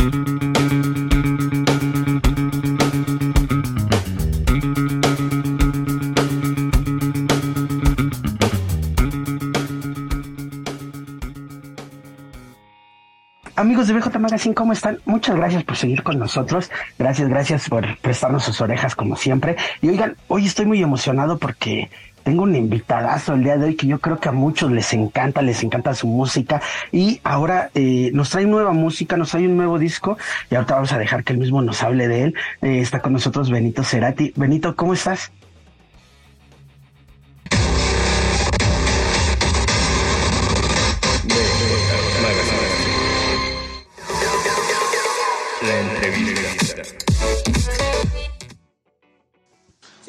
Thank you. Amigos de BJ Magazine, ¿cómo están? Muchas gracias por seguir con nosotros. Gracias, gracias por prestarnos sus orejas como siempre. Y oigan, hoy estoy muy emocionado porque tengo un invitadazo el día de hoy que yo creo que a muchos les encanta, les encanta su música y ahora eh, nos trae nueva música, nos trae un nuevo disco y ahorita vamos a dejar que él mismo nos hable de él. Eh, está con nosotros Benito Cerati. Benito, ¿cómo estás?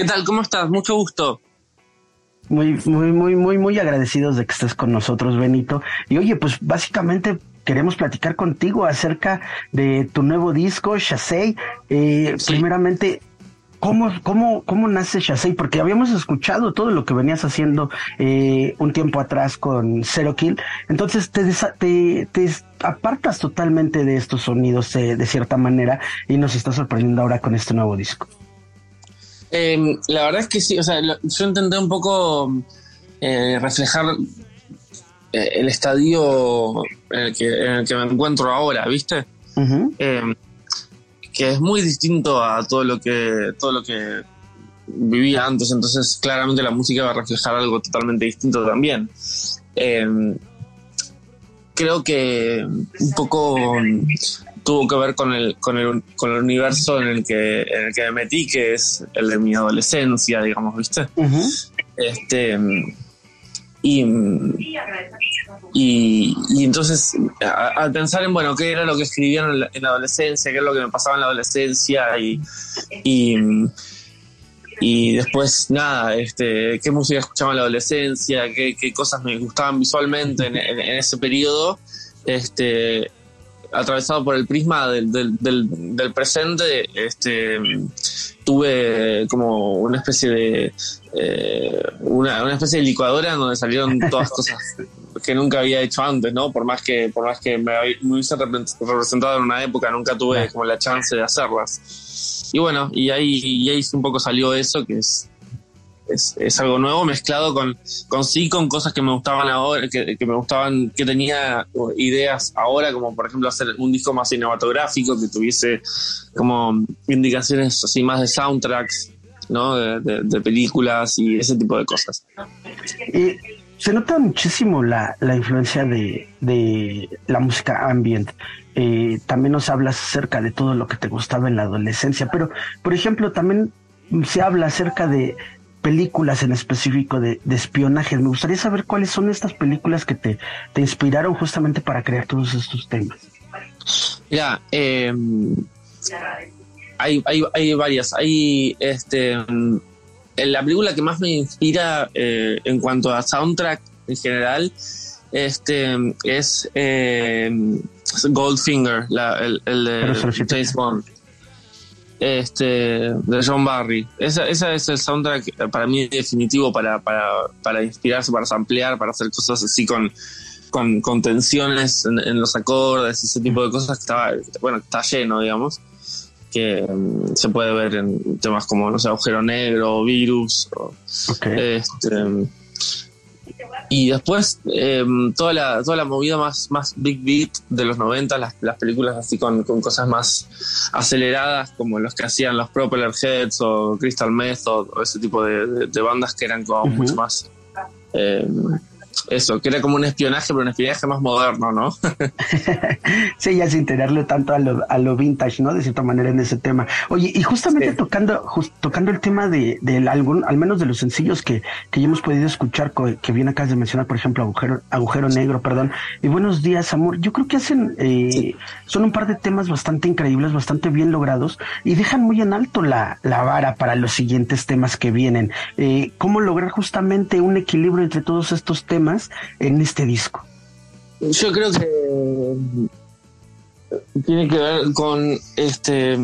¿Qué tal? ¿Cómo estás? Mucho gusto. Muy, muy, muy, muy, muy agradecidos de que estés con nosotros, Benito. Y oye, pues básicamente queremos platicar contigo acerca de tu nuevo disco, Shasei. Eh, Primeramente, ¿cómo, cómo, ¿cómo nace Shasei? Porque habíamos escuchado todo lo que venías haciendo eh, un tiempo atrás con Zero Kill. Entonces te, te, te apartas totalmente de estos sonidos eh, de cierta manera y nos está sorprendiendo ahora con este nuevo disco. Eh, la verdad es que sí, o sea, yo intenté un poco eh, reflejar eh, el estadio en el, que, en el, que, me encuentro ahora, ¿viste? Uh -huh. que es muy distinto a todo lo que todo lo que vivía antes, entonces claramente la música va a reflejar algo totalmente distinto también. creo que un poco tuvo que ver con el, con el, con el universo en el, que, en el que me metí, que es el de mi adolescencia, digamos, ¿viste? Uh -huh. Este. Y, y, y entonces, al pensar en, bueno, qué era lo que escribían en la, en la, adolescencia, qué es lo que me pasaba en la adolescencia, y, y, y después, nada, este, qué música escuchaba en la adolescencia, qué, qué cosas me gustaban visualmente en, en, en ese periodo, este, atravesado por el prisma del, del, del, del, presente, este, tuve como una especie de eh, una, una, especie de licuadora donde salieron todas cosas que nunca había hecho antes, ¿no? Por más que, por más que me, me hubiese representado en una época, nunca tuve como la chance de hacerlas. Y bueno, y ahí, y ahí un poco salió eso, que es es, es, algo nuevo mezclado con, con sí con cosas que me gustaban ahora, que, que, me gustaban, que tenía ideas ahora, como por ejemplo hacer un disco más cinematográfico, que tuviese como indicaciones así más de soundtracks, ¿no? De, de, de películas y ese tipo de cosas. Se nota muchísimo la, la influencia de, de, la música ambient. Eh, también nos hablas acerca de todo lo que te gustaba en la adolescencia, pero por ejemplo también se habla acerca de, películas en específico de, de, espionaje. Me gustaría saber cuáles son estas películas que te, te inspiraron justamente para crear todos estos temas. Mira, eh, hay, hay, hay, varias. Hay este la película que más me inspira eh, en cuanto a soundtrack en general este es eh, Goldfinger, la, el, el de James Bond este, de John Barry. Esa, esa es el soundtrack para mí definitivo para, para, para inspirarse, para ampliar, para hacer cosas así con, con, con tensiones en, en, los acordes, ese tipo de cosas que estaba, bueno, está lleno, digamos, que um, se puede ver en temas como, no sé, agujero negro, virus, o, okay. este, y después eh, toda, la, toda la movida más, más big beat de los 90, las, las películas así con, con, cosas más aceleradas, como los que hacían los Propeller Heads o Crystal Method, o ese tipo de, de, de bandas que eran como uh -huh. mucho más eh, eso, que era como un espionaje, pero un espionaje más moderno, ¿no? sí, ya sin tenerle tanto a lo, a lo vintage, ¿no? De cierta manera en ese tema. Oye, y justamente tocando, tocando el tema de, algún, al menos de los sencillos que, que ya hemos podido escuchar, que bien acabas de mencionar, por ejemplo, Agujero, Agujero Negro, perdón, y Buenos Días, Amor, yo creo que hacen, eh, son un par de temas bastante increíbles, bastante bien logrados, y dejan muy en alto la, la vara para los siguientes temas que vienen. Eh, ¿Cómo lograr justamente un equilibrio entre todos estos temas en este disco? Yo creo que tiene que ver con este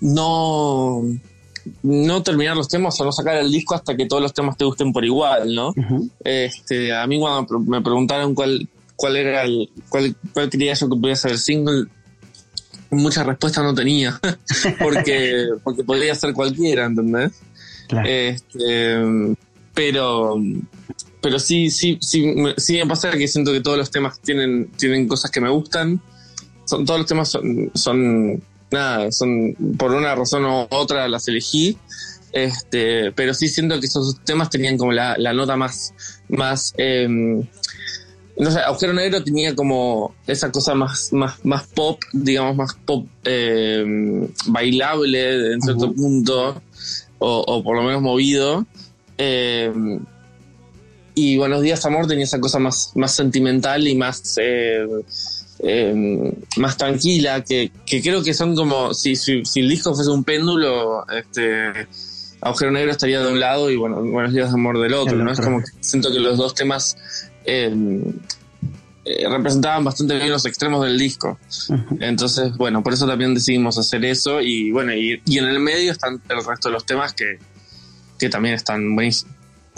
no no terminar los temas o no sacar el disco hasta que todos los temas te gusten por igual, ¿no? Este, a mí cuando me preguntaron cuál cuál era el cuál, cuál quería yo que pudiera ser el single, muchas respuestas no tenía, porque porque podría ser cualquiera, ¿entendés? Este, pero pero sí, sí, sí, sí me pasa que siento que todos los temas tienen, tienen cosas que me gustan. Son, todos los temas son, son, nada, son por una razón u otra las elegí. Este, pero sí siento que esos temas tenían como la, nota más, más, em, no sé, Agujero Negro tenía como esa cosa más, más, más pop, digamos, más pop em, bailable en cierto punto, o, o, por lo menos movido. Eh, y Buenos Días Amor tenía esa cosa más, más sentimental y más, eh, em, más tranquila, que, creo que son como, si, si, el disco fuese un péndulo, este, Agujero Negro estaría de un lado y bueno, Buenos Días Amor del otro, ¿no? Es como que siento que los dos temas em, eh, representaban bastante bien los extremos del disco. Entonces, bueno, por eso también decidimos hacer eso y bueno, y, y en el medio están el resto de los temas que, que también están buenísimos.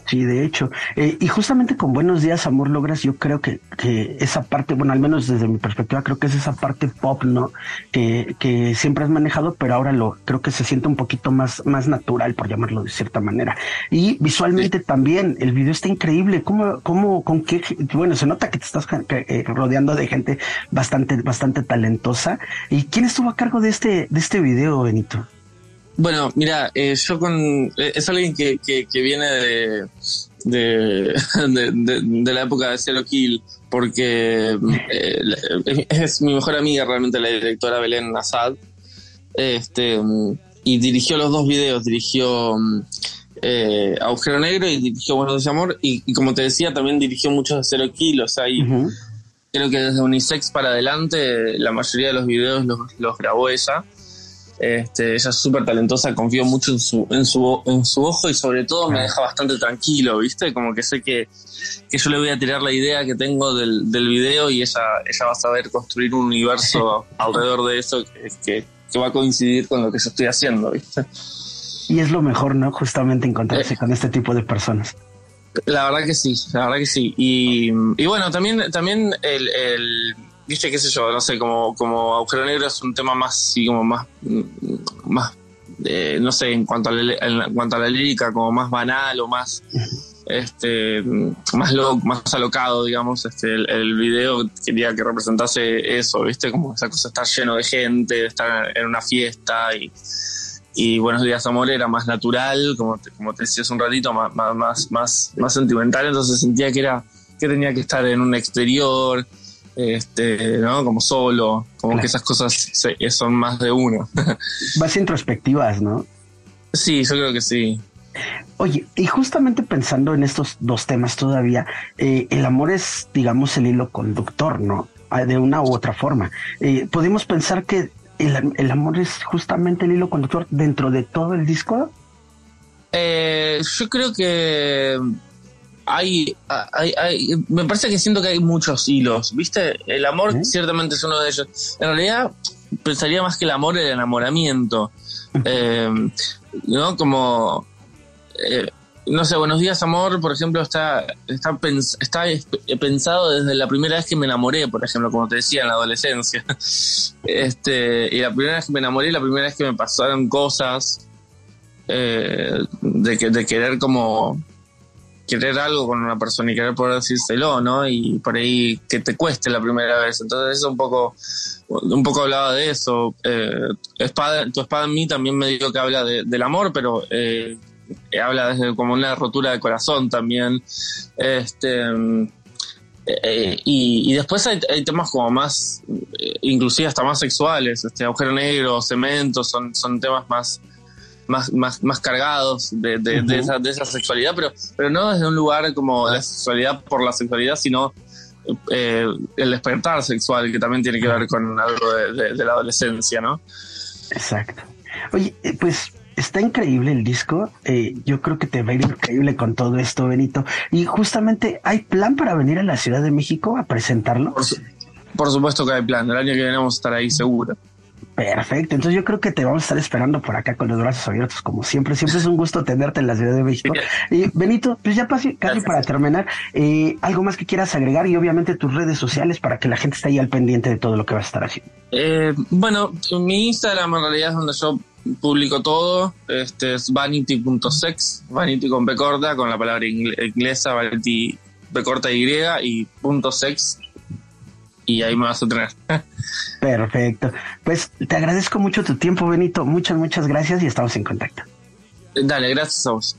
Sí, de hecho. Eh, y justamente con Buenos Días, Amor, logras, yo creo que, que esa parte, bueno, al menos desde mi perspectiva, creo que es esa parte pop, ¿no? Que, que siempre has manejado, pero ahora lo creo que se siente un poquito más, más natural, por llamarlo de cierta manera. Y visualmente también, el video está increíble. ¿Cómo, cómo, con qué? Bueno, se nota que te estás eh, rodeando de gente bastante, bastante talentosa. ¿Y quién estuvo a cargo de este, de este video, Benito? Bueno, mira, eh, yo con. Eh, es alguien que, que, viene de de, de, la época de Zero Kill, porque eh, es mi mejor amiga realmente, la directora Belén Assad. Este, y dirigió los dos videos, dirigió Agujero Negro y dirigió Buenos de Amor. Y, como te decía, también dirigió muchos de Zero Kill, o sea, creo que desde Unisex para adelante, la mayoría de los videos los, los grabó ella. Este, ella es súper talentosa, confío mucho en su, en su, en su ojo y sobre todo me deja bastante tranquilo, ¿viste? Como que sé que, que yo le voy a tirar la idea que tengo del, del video y ella, ella va a saber construir un universo alrededor de eso que, que, va a coincidir con lo que yo estoy haciendo, ¿viste? Y es lo mejor, ¿no? Justamente encontrarse eh. con este tipo de personas. La verdad que sí, la verdad que sí. Y, y bueno, también, también el, el viste, qué sé yo, no sé, como, como Agujero Negro es un tema más, sí, como más, más eh, no sé, en cuanto, a la, en cuanto a la lírica, como más banal o más, este, más, más alocado, digamos, este, el, video quería que representase eso, viste, como esa cosa de estar lleno de gente, de estar en una fiesta y, y Buenos Días Amor era más natural, como te, como te decía hace un ratito, más, más, más, más sentimental, entonces sentía que era que tenía que estar en un exterior, este, ¿no? Como solo, como que esas cosas son más de uno. Más introspectivas, ¿no? Sí, yo creo que sí. Oye, y justamente pensando en estos dos temas todavía, eh, el amor es, digamos, el hilo conductor, ¿no? Ah, de una u otra forma. Eh, ¿Podemos pensar que el, el, amor es justamente el hilo conductor dentro de todo el disco? Eh, yo creo que hay, me parece que siento que hay muchos hilos, ¿viste? El amor ciertamente es uno de ellos. En realidad, pensaría más que el amor el enamoramiento. Eh, ¿No? Como, eh, no sé, Buenos días, amor, por ejemplo, está, está, está pensado desde la primera vez que me enamoré, por ejemplo, como te decía, en la adolescencia. Este, y la primera vez que me enamoré, la primera vez que me pasaron cosas eh, de, que, de querer como querer algo con una persona y querer poder decírselo, ¿no? Y por ahí que te cueste la primera vez. Entonces eso un poco, un poco hablaba de eso. Eh, espada, tu espada en mí también me dijo que habla del amor, pero eh, habla desde como una rotura de corazón también. Este, Eh, y, después hay, temas como más, eh, inclusive hasta más sexuales, este agujero negro, cemento, son, son temas más, más, más, más cargados de, de, esa, de esa sexualidad, pero, pero no desde un lugar como la sexualidad por la sexualidad, sino eh, el despertar sexual, que también tiene que ver con algo de, la adolescencia, ¿no? Exacto. Oye, pues está increíble el disco. Eh, yo creo que te va a ir increíble con todo esto, Benito. Y justamente, ¿hay plan para venir a la Ciudad de México a presentarlo? Por, supuesto que hay plan. El año que viene vamos a estar ahí seguro. Perfecto, entonces yo creo que te vamos a estar esperando por acá con los brazos abiertos, como siempre. Siempre es un gusto tenerte en la Ciudad de México. Y Benito, pues ya casi, para terminar, eh, algo más que quieras agregar y obviamente tus redes sociales para que la gente esté ahí al pendiente de todo lo que vas a estar haciendo. Eh, bueno, mi Instagram en realidad es donde yo publico todo. Este es vanity.sex, vanity con B corta, con la palabra inglesa, vanity B corta Y y punto sex. Y ahí me vas a tener. Perfecto. Pues te agradezco mucho tu tiempo, Benito. Muchas, muchas gracias y estamos en contacto. Dale, gracias a vos.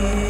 You.